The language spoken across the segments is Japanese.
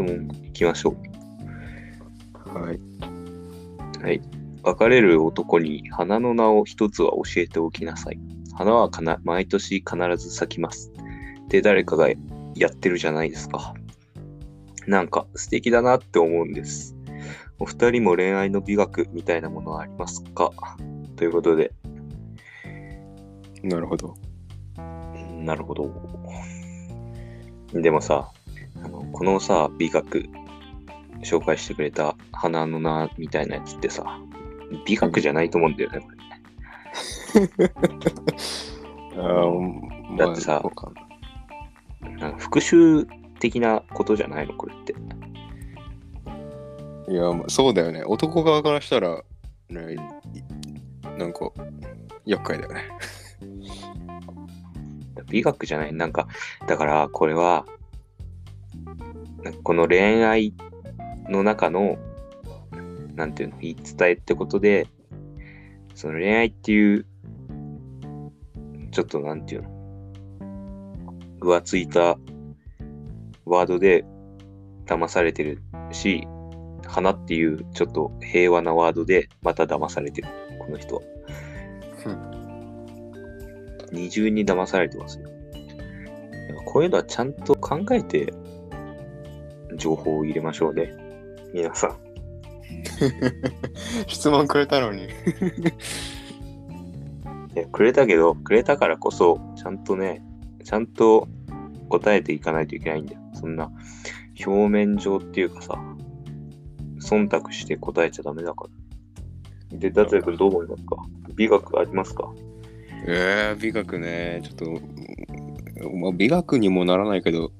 質問いきましょはい。う。はい。別れる男に花の名を一つは教えておきなさい。花はかな毎年必ず咲きます。って誰かがやってるじゃないですか。なんか素敵だなって思うんです。お二人も恋愛の美学みたいなものはありますか？ということで、なるほど。なるほど。でもさ、あのこのさ、美学紹介してくれた花の名みたいなやつってさ、美学じゃないと思うんだよね、これ。だってさなんか復讐的なことじゃないの、これって。いや、まあそうだよね。男側からしたら、ね、いなんか、厄介だよね。美学じゃない。なんか、だからこれは、この恋愛の中の、なんていうの、言い伝えってことで、その恋愛っていう、ちょっとなんていうの、浮ついたワードで騙されてるし、花っていうちょっと平和なワードでまた騙されてる、この人は。二重に騙されてますよ。こういうのはちゃんと考えて情報を入れましょうね。皆さん。質問くれたのに。いやくれたけど、くれたからこそ、ちゃんとね、ちゃんと答えていかないといけないんだよ。そんな表面上っていうかさ、忖度して答えちゃダメだから。で、達也君どう思いますか？美学ありますか？えー、美学ね。ちょっと、まあ、美学にもならないけど、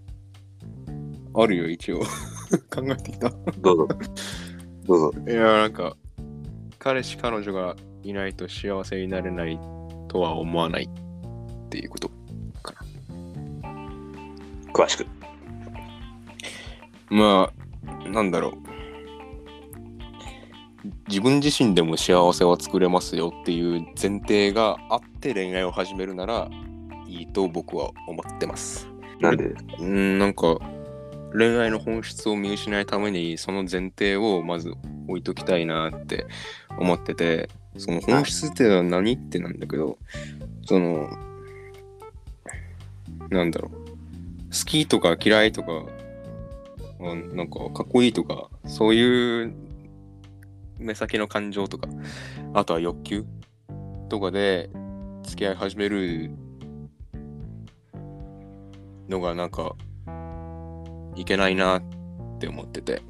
あるよ、一応。考えてきた。どうぞ。どうぞ。いや、なんか、彼氏、彼女がいないと幸せになれないとは思わないっていうことか詳しく。な。まあ、なんだろう。自分自身でも幸せは作れますよっていう前提があって恋愛を始めるならいいと僕は思ってます。なんで？うん、なんか恋愛の本質を見失いためにその前提をまず置いときたいなって思っててその本質ってのは何ってなんだけどそのなんだろう。好きとか嫌いとかあなんかかっこいいとかそういう目先の感情とかあとは欲求とかで付き合い始めるのがなんかいけないなって思ってて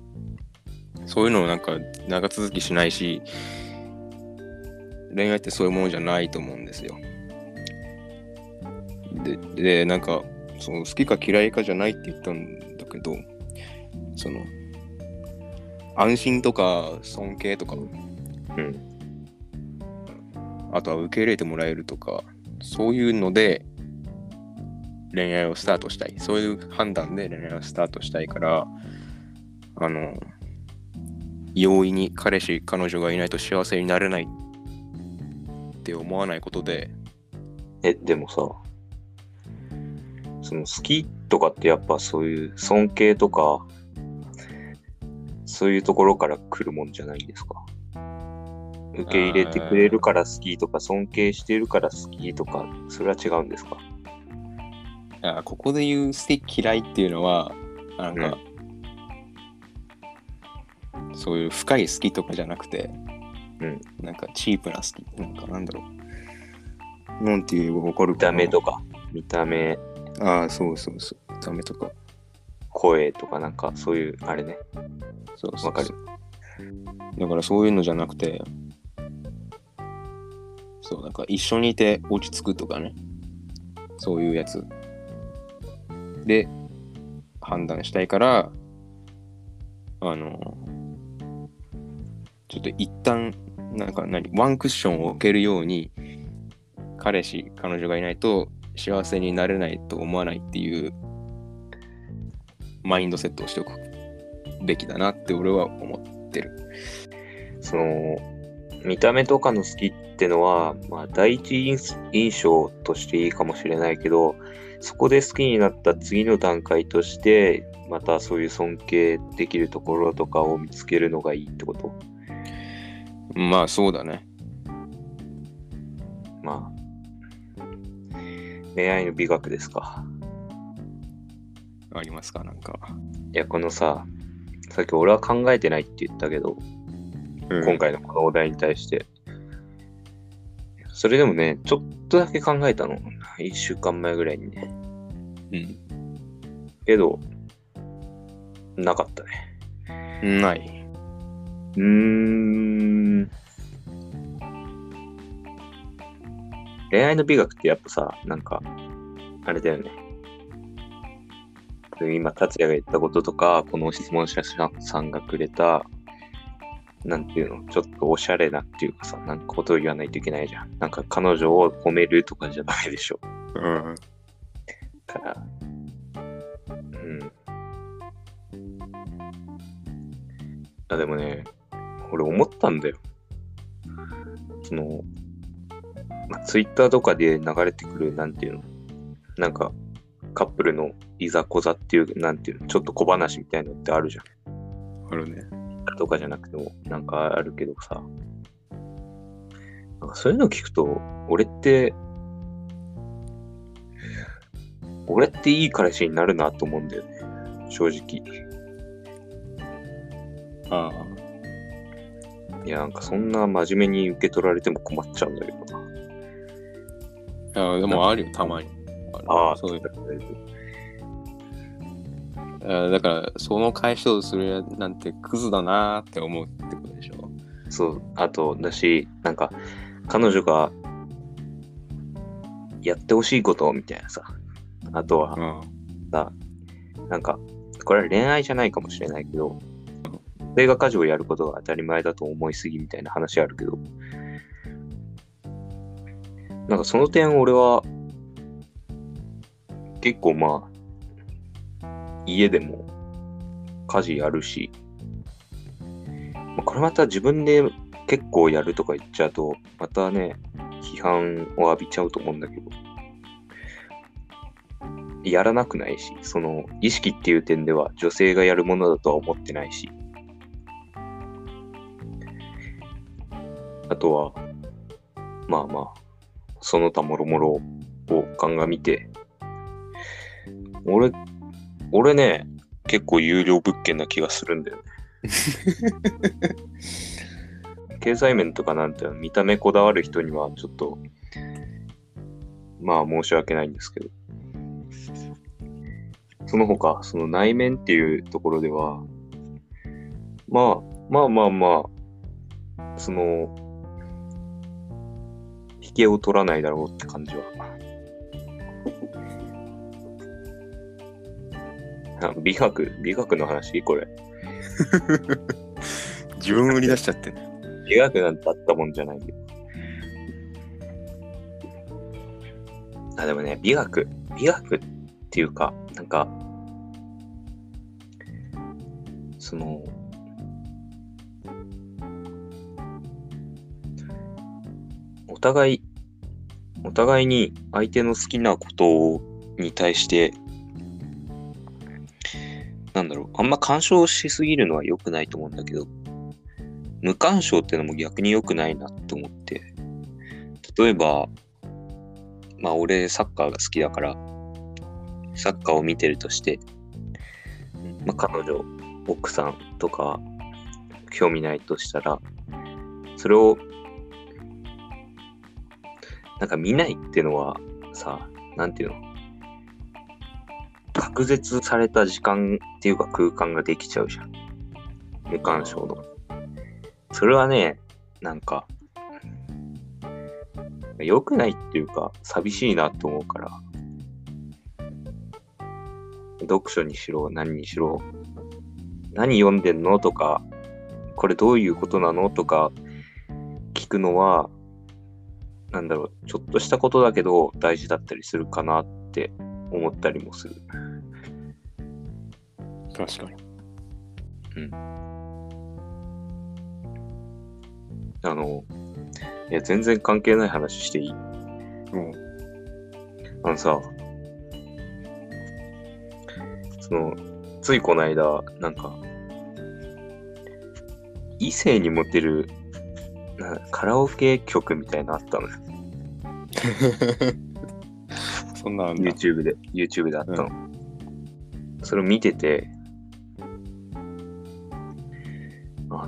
そういうのなんか長続きしないし恋愛ってそういうものじゃないと思うんですよででなんかその好きか嫌いかじゃないって言ったんだけどその安心とか尊敬とかうん。あとは受け入れてもらえるとかそういうので恋愛をスタートしたい。そういう判断で恋愛をスタートしたいからあの容易に彼氏彼女がいないと幸せになれないって思わないことで。え、でもさ、その好きとかってやっぱそういう尊敬とか、そういうところから来るもんじゃないですか。受け入れてくれるから好きとか、尊敬してるから好きとか、それは違うんですか？あここで言う好き嫌いっていうのはなんか、そういう深い好きとかじゃなくて、うん。なんかチープな好き。なんかなんだろう。なんて言えばわかる見かな。た目とか、見た目、ああそうそうそう。見た目とか。声とかなんかそういう、あれね。そうそうそう。わかる。だからそういうのじゃなくてそうなんか一緒にいて落ち着くとかね。そういうやつで判断したいからあのちょっと一旦なんか何ワンクッションを置けるように彼氏彼女がいないと幸せになれないと思わないっていうマインドセットをしておくべきだなって俺は思ってる。その、見た目とかの好きってのは、まあ、第一印象としていいかもしれないけど、そこで好きになった次の段階として、またそういう尊敬できるところとかを見つけるのがいいってこと？まあそうだね。まあ、恋愛の美学ですか？ありますかなんか。いや、このさ、さっき俺は考えてないって言ったけど、うん今回のこのお題に対して。それでもね、ちょっとだけ考えたの。一週間前ぐらいにね。うん。けど、なかったね。ない。うーん。恋愛の美学ってやっぱさ、なんか、あれだよね。今、達也が言ったこととか、この質問者さんがくれた、なんていうの、ちょっとおしゃれなっていうかさ、なんかことを言わないといけないじゃん。なんか彼女を褒めるとかじゃダメでしょ。うん。から、うん。あ、でもね、俺思ったんだよ。その、まあ、ツイッターとかで流れてくる、なんていうの、なんか、カップルのいざこざっていう、なんていうの、ちょっと小話みたいなのってあるじゃん。あるね。とかじゃなくても、なんかあるけどさ、なんかそういうの聞くと、俺って、俺っていい彼氏になるなと思うんだよね。正直。あいや、なんかそんな真面目に受け取られても困っちゃうんだけどな。あ。あでもあるよ、たまに。るああ、そういう。う。あだから、その返しをするなんてクズだなーって思うってことでしょ。そう、あと、だし、なんか、彼女がやってほしいことみたいなさ。あとは、うん。さ、なんか、これは恋愛じゃないかもしれないけど、映画家事をやることが当たり前だと思いすぎみたいな話あるけど、なんかその点俺は、結構まあ、家でも家事やるし、まあこれまた自分で結構やるとか言っちゃうと、またね、批判を浴びちゃうと思うんだけど、やらなくないし、その意識っていう点では女性がやるものだとは思ってないし、あとは、まあまあ、その他もろもろを鑑みて、俺、俺ね、結構有料物件な気がするんだよね。経済面とかなんて見た目こだわる人にはちょっと、まあ申し訳ないんですけど、その他、その内面っていうところでは、まあ、まあまあまあ、その、引けを取らないだろうって感じは。美学、美学の話？これ。自分売り出しちゃってね。美学なんてあったもんじゃないけど。あ、でもね、美学、美学っていうか、なんか、その、お互い、お互いに相手の好きなことに対して、あんま干渉しすぎるのは良くないと思うんだけど、無干渉ってのも逆に良くないなって思って、例えば、まあ俺サッカーが好きだから、サッカーを見てるとして、まあ彼女、奥さんとか興味ないとしたら、それをなんか見ないっていうのはさ、なんていうの？隔絶された時間っていうか空間ができちゃうじゃん。無干渉の。それはね、なんか、良くないっていうか、寂しいなと思うから、読書にしろ、何にしろ、何読んでんのとか、これどういうことなのとか、聞くのは、なんだろう、ちょっとしたことだけど大事だったりするかなって思ったりもする。確かに。あの、いや、全然関係ない話していい？うん。あのさ、その、ついこの間、なんか、異性にモテるなカラオケ曲みたいなのあったのよ。そんなんあんだ。YouTube で、YouTube であったの。それを見てて、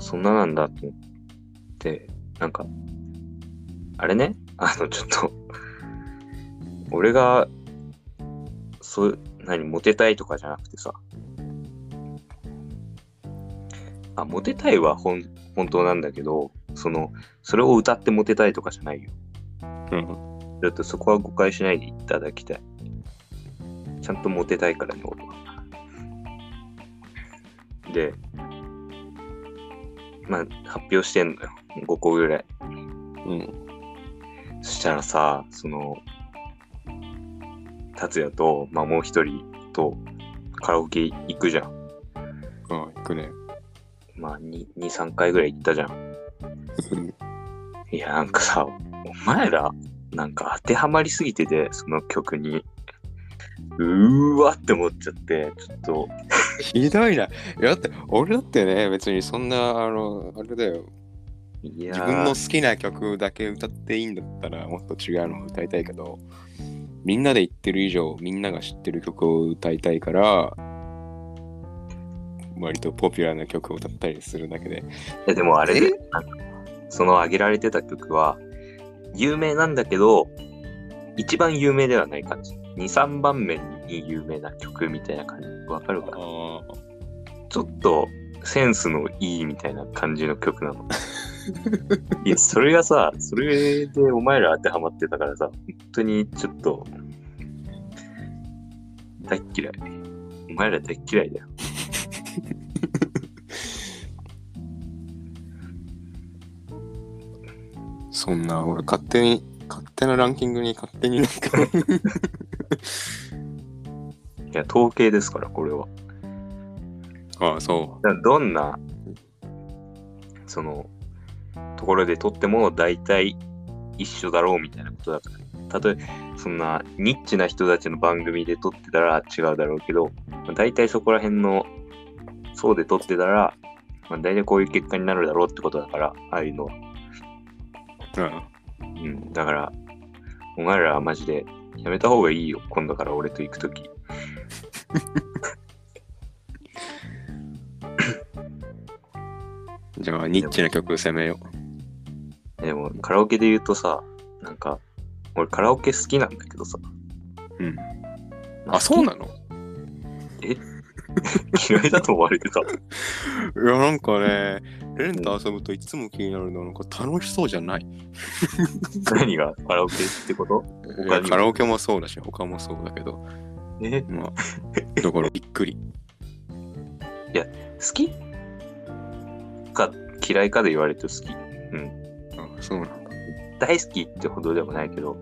そんななんだと思って、なんか、あれね、あの、ちょっと、俺が、そう、何、モテたいとかじゃなくてさ、あ、モテたいは本本当なんだけど、その、それを歌ってモテたいとかじゃないよ。うん。ちょっとそこは誤解しないでいただきたい。ちゃんとモテたいからね、俺は。で、まあ、発表してんのよ。5個ぐらい。うん。そしたらさ、その、達也と、まあもう一人とカラオケ行くじゃん。ああ、行くね。まあ2、2、3回ぐらい行ったじゃん。うんいや、なんかさ、お前ら、なんか当てはまりすぎてて、その曲に。うーわって思っちゃって、ちょっと、ひどいな。いや、だって、俺だってね、別にそんな、あの、あれだよ。自分の好きな曲だけ歌っていいんだったら、もっと違うのを歌いたいけど、みんなで言ってる以上、みんなが知ってる曲を歌いたいから、割とポピュラーな曲を歌ったりするだけで。いやでもあれその挙げられてた曲は、有名なんだけど、一番有名ではない感じ。2、3番目に有名な曲みたいな感じ。わかるかな？あちょっとセンスのいいみたいな感じの曲なの。いや、それがさ、それでお前ら当てはまってたからさ、本当にちょっと、大っ嫌い。お前ら大っ嫌いだよ。そんな、俺勝手に、勝手なランキングに勝手になんか いや、統計ですから、これは。ああ、そだからどんな、その、ところで撮っても大体一緒だろうみたいなことだから。たとえ、そんなニッチな人たちの番組で撮ってたら違うだろうけど、まあ大体そこら辺の、そうで撮ってたら、まあ、大体こういう結果になるだろうってことだから、ああいうのは。う。うん。うん。だから、お前らはマジでやめた方がいいよ。今度から俺と行くとき。じゃあ、ニッチな曲攻めよでも、カラオケで言うとさ、なんか、俺カラオケ好きなんだけどさ。う。うん。まあ、そうなの？嫌いだと思われてた。いや、なんかね、レンと遊ぶといつも気になるのは、なんか楽しそうじゃない？何がカラオケってこと？カラオケもそうだし、他もそうだけど、え？まあ、だからびっくり。好き？か嫌いかで言われると好き。うん。あ、そうなんだ。大好きってほどでもないけど。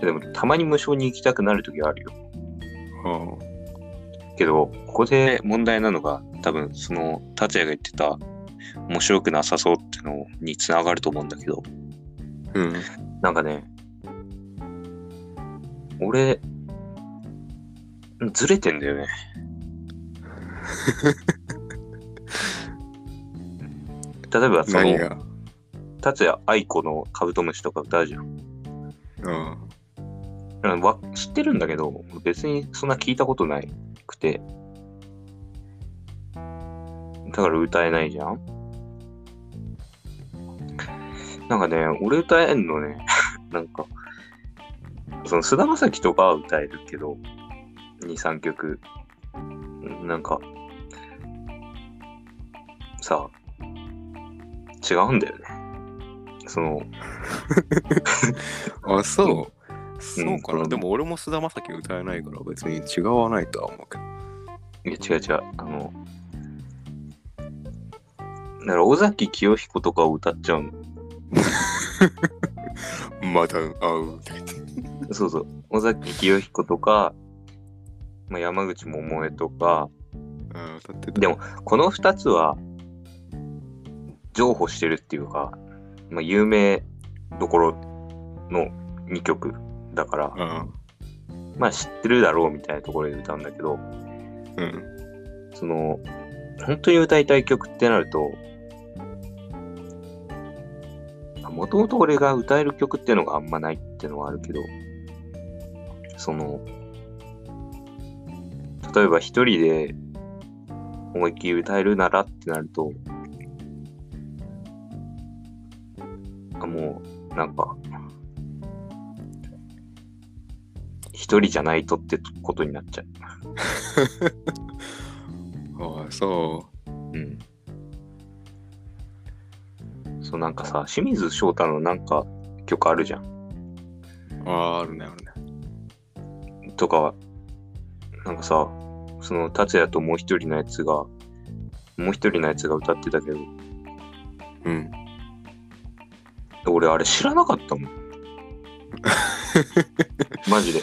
でも、たまに無償に行きたくなるときあるよ。あけど、ここで問題なのが、多分、その、達也が言ってた、面白くなさそうってのにつながると思うんだけど、あ。うん。なんかね、俺、ずれてんだよね。例えば、その、達也愛子のカブトムシとか歌うじゃん。うんわ知ってるんだけど、別にそんな聞いたことないくて。だから歌えないじゃんなんかね、俺歌えんのね、なんか、その菅田将暉とかは歌えるけど、2、3曲。なんか、さ、違うんだよね。その、あ、そう？そうかな、うんでも俺も菅田将暉歌えないから別に違わないとは思うけど。いや、違う違う。あの、だから尾崎清彦とかを歌っちゃうの。また会う。そうそう。尾崎清彦とか、まあ、山口百恵とか、あ歌ってた。でも、この二つは、譲歩してるっていうか、まあ、有名どころの2曲だから、うん。まあ知ってるだろうみたいなところで歌うんだけど、うん。その、本当に歌いたい曲ってなると、もともと俺が歌える曲っていうのがあんまないっていうのはあるけど、その、例えば一人で思いっきり歌えるならってなると、あもう、なんか、一人じゃないとってことになっちゃう。ああ、そうん。そう、なんかさ、清水翔太のなんか曲あるじゃん。う。ああ、あるね、あるね。とか、なんかさ、その達也ともう一人のやつが、もう一人のやつが歌ってたけど、うん。俺あれ知らなかったもん。マジで。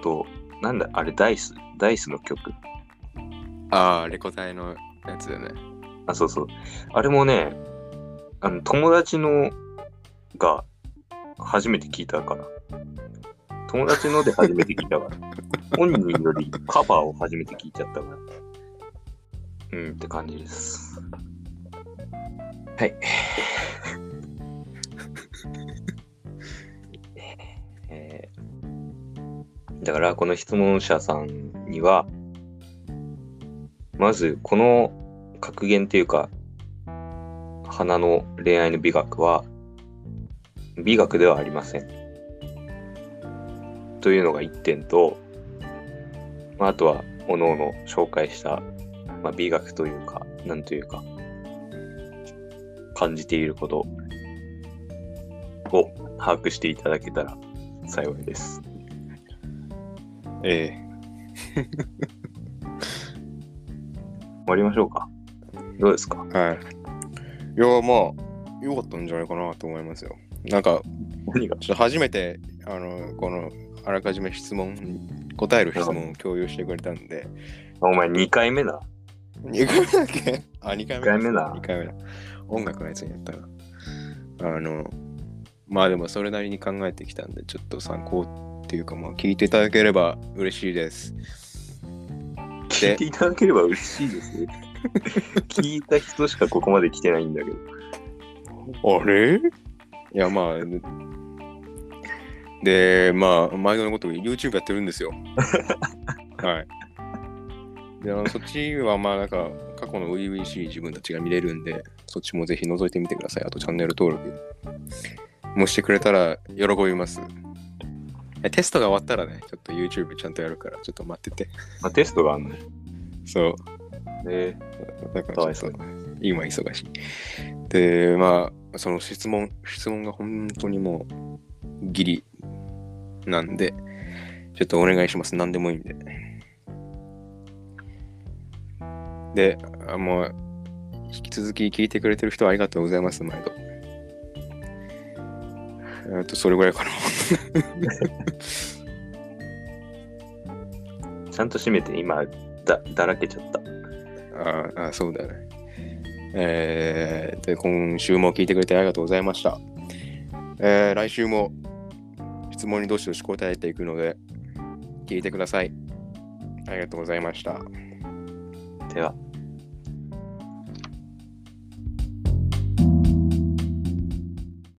あと、なんだ、あれダイスダイスの曲？ああ、レコ大のやつだよね。あ、そうそう。あれもね、あの、友達のが初めて聞いたから。友達ので初めて聞いたから。本人よりカバーを初めて聞いちゃったから。うんって感じです。はい。だから、この質問者さんには、まず、この格言っていうか、花の恋愛の美学は、美学ではありません。というのが一点と、まあ、あとは、おのおの紹介した、まあ、美学というか、なんというか、感じていることを把握していただけたら幸いです。え 終わりましょうか。どうですか？えはい。いや、まあ、よかったんじゃないかなと思いますよ。なんか、何が？ちょっと初めて、あの、この、あらかじめ質問、答える質問を共有してくれたんで、お前2回目だ？2回目だっけ？あ、2回目二回目だ2回目だ。音楽のやつにやったな。あの、まあでもそれなりに考えてきたんで、ちょっと参考っていうか、まあ聞いていただければ嬉しいです。聞いていただければ嬉しいです。聞いた人しかここまで来てないんだけど。あれ？いや、まあ、で、まあ、毎度のこと YouTube やってるんですよ。はい。で、あのそっちは、まあ、なんか、過去の初々しい自分たちが見れるんで、そっちもぜひ覗いてみてください。あと、チャンネル登録もしてくれたら喜びます。えテストが終わったらね、ちょっと YouTube ちゃんとやるから、ちょっと待ってて。まあ、テストがあるの。そう。えだかからわいそうちょっと今忙しい。で、まあ、その質問、質問が本当にもうギリなんで、ちょっとお願いします。何でもいいんで。で、あもう、引き続き聞いてくれてる人はありがとうございます、毎度。えっと、それぐらいかな。ちゃんと閉めて、今、だ、だらけちゃった。ああ、そうだね。えー、で、今週も聞いてくれてありがとうございました。えー、来週も質問にどしどし答えていくので、聞いてください。ありがとうございました。では。